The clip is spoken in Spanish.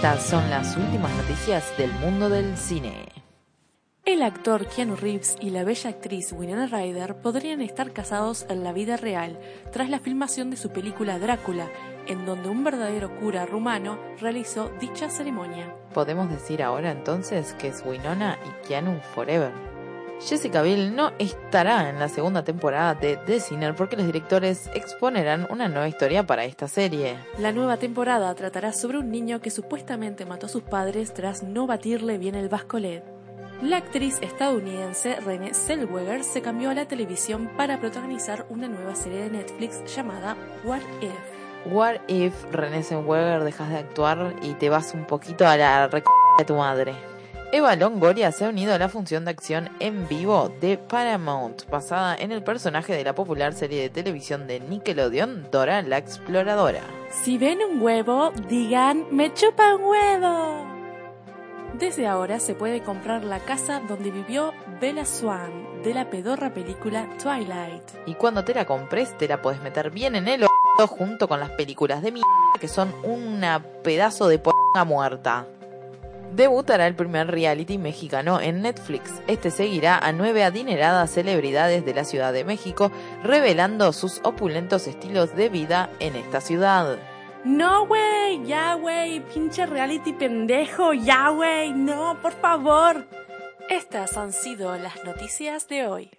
Estas son las últimas noticias del mundo del cine. El actor Keanu Reeves y la bella actriz Winona Ryder podrían estar casados en la vida real tras la filmación de su película Drácula, en donde un verdadero cura rumano realizó dicha ceremonia. Podemos decir ahora entonces que es Winona y Keanu Forever. Jessica Biel no estará en la segunda temporada de The Sinner porque los directores exponerán una nueva historia para esta serie. La nueva temporada tratará sobre un niño que supuestamente mató a sus padres tras no batirle bien el bascolet. La actriz estadounidense Renée Zellweger se cambió a la televisión para protagonizar una nueva serie de Netflix llamada What If. What if Renée Zellweger dejas de actuar y te vas un poquito a la rec de tu madre? Eva Longoria se ha unido a la función de acción en vivo de Paramount, basada en el personaje de la popular serie de televisión de Nickelodeon, Dora la Exploradora. Si ven un huevo, digan, me chupa un huevo. Desde ahora se puede comprar la casa donde vivió Bella Swan de la pedorra película Twilight. Y cuando te la compres, te la puedes meter bien en el o junto con las películas de mierda que son una pedazo de p muerta. Debutará el primer reality mexicano en Netflix. Este seguirá a nueve adineradas celebridades de la Ciudad de México, revelando sus opulentos estilos de vida en esta ciudad. No, güey, ya, güey, pinche reality pendejo, ya, güey, no, por favor. Estas han sido las noticias de hoy.